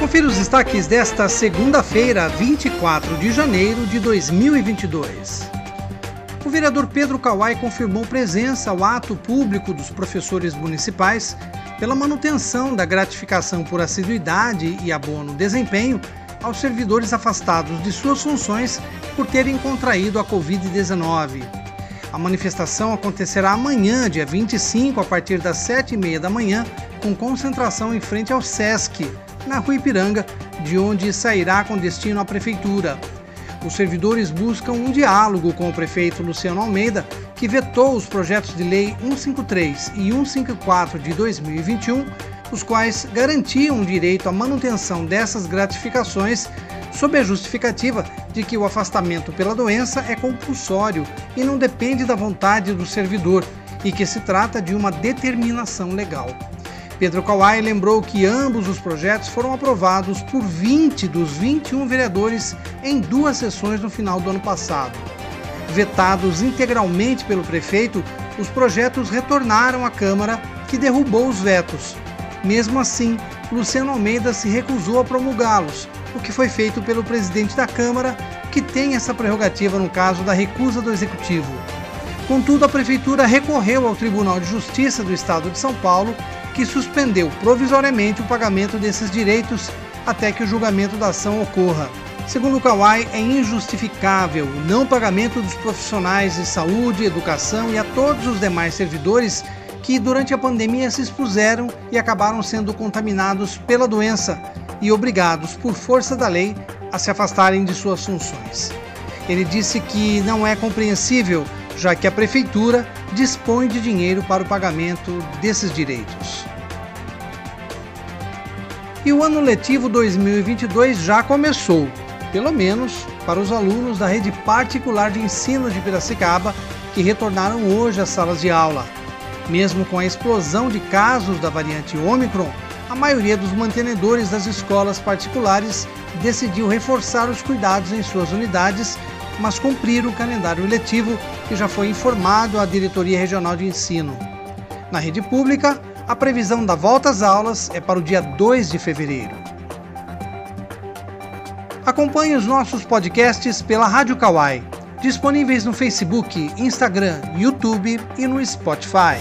Confira os destaques desta segunda-feira, 24 de janeiro de 2022. O vereador Pedro Kawai confirmou presença ao ato público dos professores municipais pela manutenção da gratificação por assiduidade e abono desempenho aos servidores afastados de suas funções por terem contraído a Covid-19. A manifestação acontecerá amanhã, dia 25, a partir das 7h30 da manhã, com concentração em frente ao SESC, na Rua Ipiranga, de onde sairá com destino à Prefeitura. Os servidores buscam um diálogo com o prefeito Luciano Almeida, que vetou os projetos de lei 153 e 154 de 2021, os quais garantiam o direito à manutenção dessas gratificações, sob a justificativa de que o afastamento pela doença é compulsório e não depende da vontade do servidor e que se trata de uma determinação legal. Pedro Kawai lembrou que ambos os projetos foram aprovados por 20 dos 21 vereadores em duas sessões no final do ano passado. Vetados integralmente pelo prefeito, os projetos retornaram à Câmara, que derrubou os vetos. Mesmo assim, Luciano Almeida se recusou a promulgá-los, o que foi feito pelo presidente da Câmara, que tem essa prerrogativa no caso da recusa do Executivo. Contudo, a Prefeitura recorreu ao Tribunal de Justiça do Estado de São Paulo que suspendeu provisoriamente o pagamento desses direitos até que o julgamento da ação ocorra. Segundo Kawai, é injustificável o não pagamento dos profissionais de saúde, educação e a todos os demais servidores que durante a pandemia se expuseram e acabaram sendo contaminados pela doença e obrigados, por força da lei, a se afastarem de suas funções. Ele disse que não é compreensível, já que a prefeitura dispõe de dinheiro para o pagamento desses direitos. E o ano letivo 2022 já começou, pelo menos para os alunos da rede particular de ensino de Piracicaba que retornaram hoje às salas de aula. Mesmo com a explosão de casos da variante Omicron, a maioria dos mantenedores das escolas particulares decidiu reforçar os cuidados em suas unidades mas cumprir o calendário letivo que já foi informado à Diretoria Regional de Ensino. Na rede pública, a previsão da volta às aulas é para o dia 2 de fevereiro. Acompanhe os nossos podcasts pela Rádio Kawai, disponíveis no Facebook, Instagram, YouTube e no Spotify.